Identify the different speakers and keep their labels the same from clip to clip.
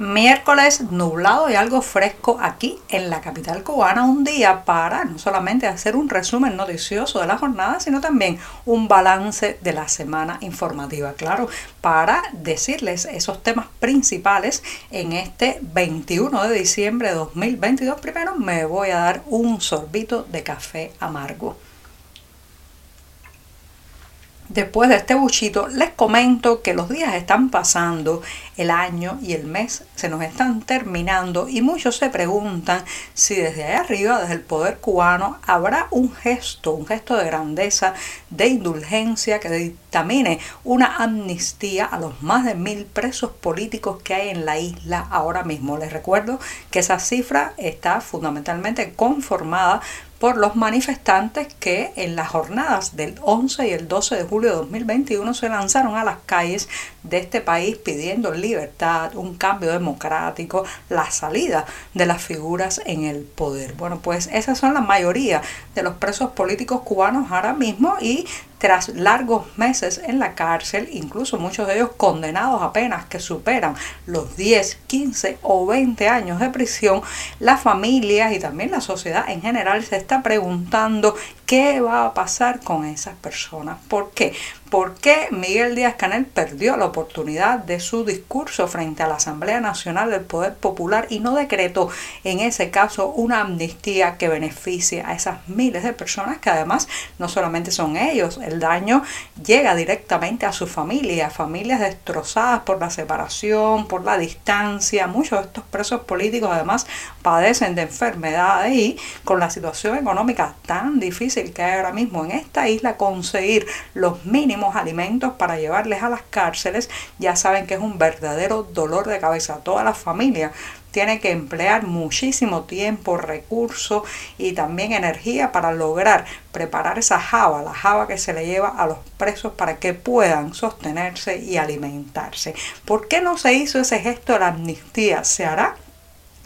Speaker 1: Miércoles nublado y algo fresco aquí en la capital cubana, un día para no solamente hacer un resumen noticioso de la jornada, sino también un balance de la semana informativa, claro, para decirles esos temas principales en este 21 de diciembre de 2022. Primero me voy a dar un sorbito de café amargo. Después de este buchito, les comento que los días están pasando, el año y el mes se nos están terminando y muchos se preguntan si desde ahí arriba, desde el poder cubano, habrá un gesto, un gesto de grandeza, de indulgencia que dictamine una amnistía a los más de mil presos políticos que hay en la isla ahora mismo. Les recuerdo que esa cifra está fundamentalmente conformada por los manifestantes que en las jornadas del 11 y el 12 de julio de 2021 se lanzaron a las calles de este país pidiendo libertad, un cambio democrático, la salida de las figuras en el poder. Bueno, pues esas son la mayoría de los presos políticos cubanos ahora mismo y tras largos meses en la cárcel, incluso muchos de ellos condenados apenas que superan los 10, 15 o 20 años de prisión, las familias y también la sociedad en general se está preguntando qué va a pasar con esas personas. ¿Por qué? ¿Por qué Miguel Díaz Canel perdió la oportunidad de su discurso frente a la Asamblea Nacional del Poder Popular y no decretó en ese caso una amnistía que beneficie a esas miles de personas que además no solamente son ellos, el daño llega directamente a su familia, familias destrozadas por la separación, por la distancia. Muchos de estos presos políticos además padecen de enfermedades y con la situación económica tan difícil que hay ahora mismo en esta isla, conseguir los mínimos alimentos para llevarles a las cárceles, ya saben que es un verdadero dolor de cabeza. Toda la familia tiene que emplear muchísimo tiempo, recursos y también energía para lograr preparar esa java, la java que se le lleva a los presos para que puedan sostenerse y alimentarse. ¿Por qué no se hizo ese gesto de la amnistía? ¿Se hará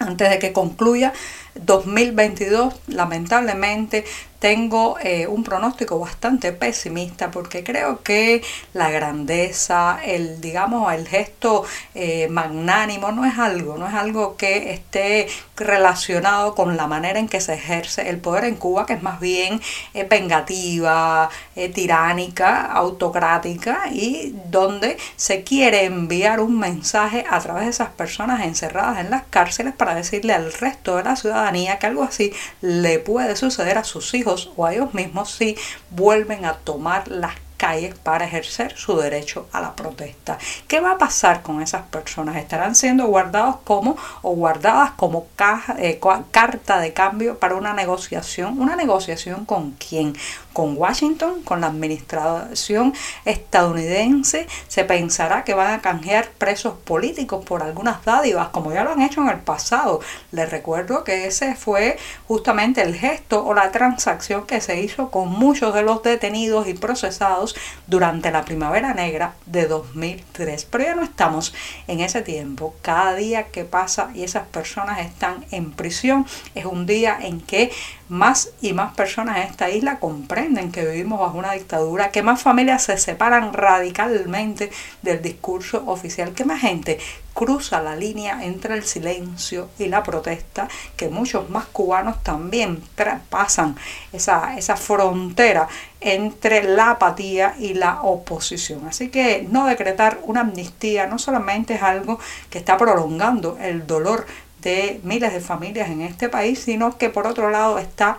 Speaker 1: antes de que concluya 2022? Lamentablemente tengo eh, un pronóstico bastante pesimista porque creo que la grandeza, el digamos, el gesto eh, magnánimo no es algo, no es algo que esté relacionado con la manera en que se ejerce el poder en Cuba, que es más bien eh, vengativa, tiránica, autocrática y donde se quiere enviar un mensaje a través de esas personas encerradas en las cárceles para decirle al resto de la ciudadanía que algo así le puede suceder a sus hijos o a ellos mismos si vuelven a tomar las calles para ejercer su derecho a la protesta. ¿Qué va a pasar con esas personas? ¿Estarán siendo guardados como o guardadas como caja, eh, carta de cambio para una negociación? ¿Una negociación con quién? ¿Con Washington? ¿Con la administración estadounidense? ¿Se pensará que van a canjear presos políticos por algunas dádivas como ya lo han hecho en el pasado? Les recuerdo que ese fue justamente el gesto o la transacción que se hizo con muchos de los detenidos y procesados durante la primavera negra de 2003. Pero ya no estamos en ese tiempo. Cada día que pasa y esas personas están en prisión es un día en que más y más personas en esta isla comprenden que vivimos bajo una dictadura, que más familias se separan radicalmente del discurso oficial, que más gente cruza la línea entre el silencio y la protesta, que muchos más cubanos también pasan esa, esa frontera entre la apatía y la oposición. Así que no decretar una amnistía no solamente es algo que está prolongando el dolor de miles de familias en este país, sino que por otro lado está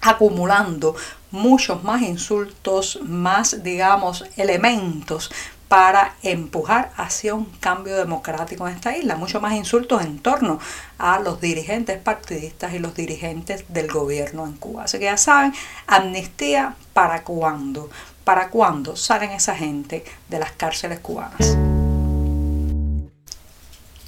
Speaker 1: acumulando muchos más insultos, más, digamos, elementos para empujar hacia un cambio democrático en esta isla. Muchos más insultos en torno a los dirigentes partidistas y los dirigentes del gobierno en Cuba. Así que ya saben, amnistía para cuándo. ¿Para cuándo salen esa gente de las cárceles cubanas?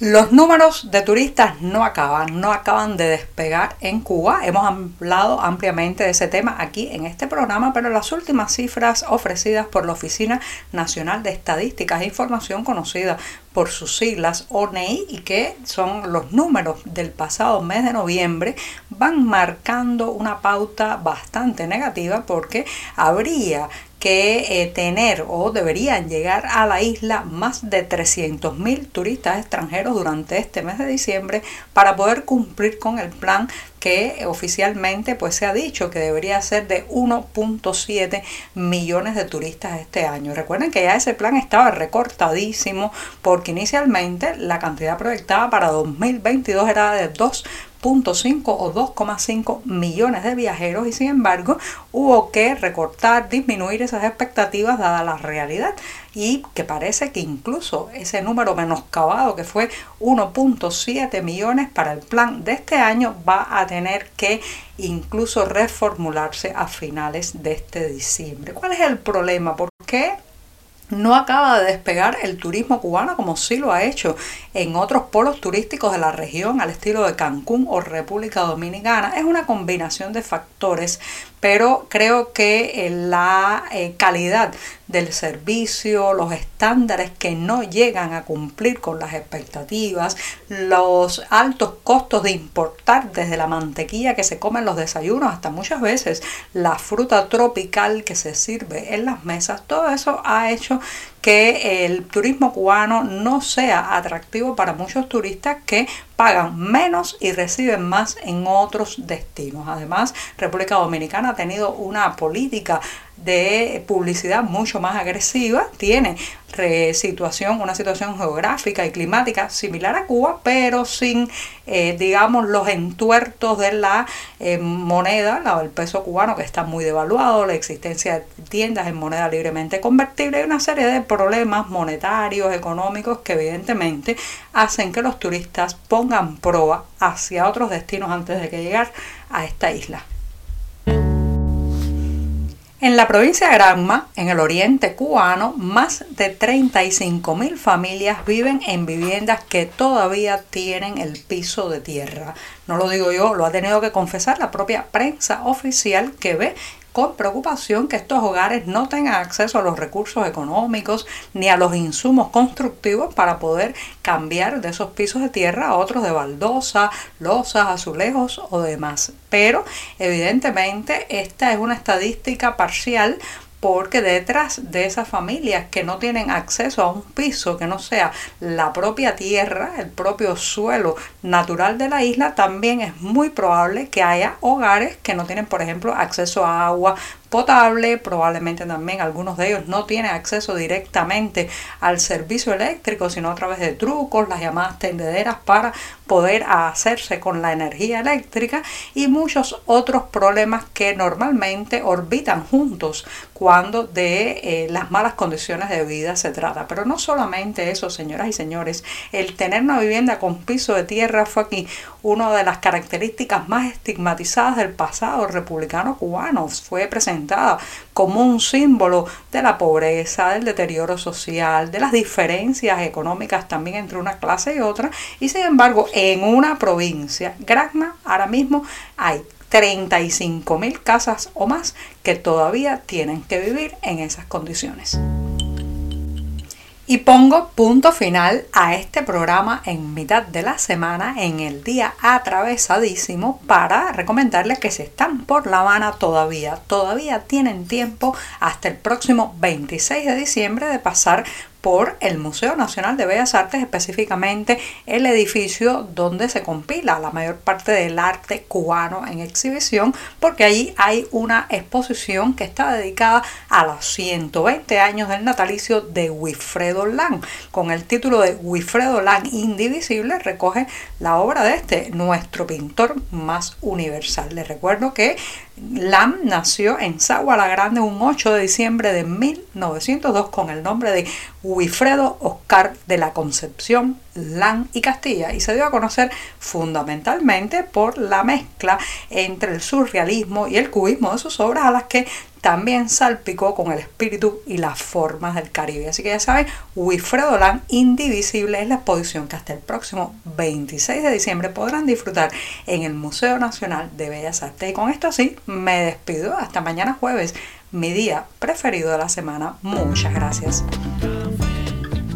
Speaker 1: Los números de turistas no acaban, no acaban de despegar en Cuba. Hemos hablado ampliamente de ese tema aquí en este programa, pero las últimas cifras ofrecidas por la Oficina Nacional de Estadísticas e Información conocida por sus siglas ONEI y que son los números del pasado mes de noviembre van marcando una pauta bastante negativa porque habría que eh, tener o deberían llegar a la isla más de 300.000 turistas extranjeros durante este mes de diciembre para poder cumplir con el plan que oficialmente pues se ha dicho que debería ser de 1.7 millones de turistas este año. Recuerden que ya ese plan estaba recortadísimo porque inicialmente la cantidad proyectada para 2022 era de 2 2.5 o 2,5 millones de viajeros y sin embargo hubo que recortar, disminuir esas expectativas dada la realidad y que parece que incluso ese número menoscabado que fue 1.7 millones para el plan de este año va a tener que incluso reformularse a finales de este diciembre. ¿Cuál es el problema? ¿Por qué no acaba de despegar el turismo cubano como sí lo ha hecho en otros polos turísticos de la región al estilo de Cancún o República Dominicana. Es una combinación de factores, pero creo que eh, la eh, calidad del servicio, los estándares que no llegan a cumplir con las expectativas, los altos costos de importar desde la mantequilla que se come en los desayunos hasta muchas veces la fruta tropical que se sirve en las mesas, todo eso ha hecho que el turismo cubano no sea atractivo para muchos turistas que pagan menos y reciben más en otros destinos. Además, República Dominicana ha tenido una política de publicidad mucho más agresiva, tiene situación, una situación geográfica y climática similar a Cuba, pero sin, eh, digamos, los entuertos de la eh, moneda, del peso cubano que está muy devaluado, la existencia de tiendas en moneda libremente convertible y una serie de problemas monetarios, económicos que evidentemente hacen que los turistas pongan proa hacia otros destinos antes de que llegar a esta isla. En la provincia de Granma, en el oriente cubano, más de 35 mil familias viven en viviendas que todavía tienen el piso de tierra. No lo digo yo, lo ha tenido que confesar la propia prensa oficial que ve con preocupación que estos hogares no tengan acceso a los recursos económicos ni a los insumos constructivos para poder cambiar de esos pisos de tierra a otros de baldosa, losas, azulejos o demás. Pero evidentemente esta es una estadística parcial porque detrás de esas familias que no tienen acceso a un piso que no sea la propia tierra, el propio suelo natural de la isla, también es muy probable que haya hogares que no tienen, por ejemplo, acceso a agua potable, probablemente también algunos de ellos no tienen acceso directamente al servicio eléctrico, sino a través de trucos, las llamadas tendederas para poder hacerse con la energía eléctrica y muchos otros problemas que normalmente orbitan juntos cuando de eh, las malas condiciones de vida se trata. Pero no solamente eso, señoras y señores, el tener una vivienda con piso de tierra fue aquí una de las características más estigmatizadas del pasado republicano cubano. Fue como un símbolo de la pobreza, del deterioro social, de las diferencias económicas también entre una clase y otra. Y sin embargo, en una provincia, Granma, ahora mismo hay 35 mil casas o más que todavía tienen que vivir en esas condiciones. Y pongo punto final a este programa en mitad de la semana, en el día atravesadísimo, para recomendarles que si están por La Habana todavía, todavía tienen tiempo hasta el próximo 26 de diciembre de pasar por el Museo Nacional de Bellas Artes, específicamente el edificio donde se compila la mayor parte del arte cubano en exhibición, porque allí hay una exposición que está dedicada a los 120 años del natalicio de Wilfredo Lang. Con el título de Wilfredo Lang Indivisible, recoge la obra de este, nuestro pintor más universal. Les recuerdo que Lam nació en Sagua la Grande un 8 de diciembre de 1902 con el nombre de Wilfredo Oscar de la Concepción Lam y Castilla y se dio a conocer fundamentalmente por la mezcla entre el surrealismo y el cubismo de sus obras a las que también salpicó con el espíritu y las formas del Caribe. Así que ya saben, Wilfredo Lan Indivisible es la exposición que hasta el próximo 26 de diciembre podrán disfrutar en el Museo Nacional de Bellas Artes. Y con esto sí, me despido. Hasta mañana jueves, mi día preferido de la semana. Muchas gracias.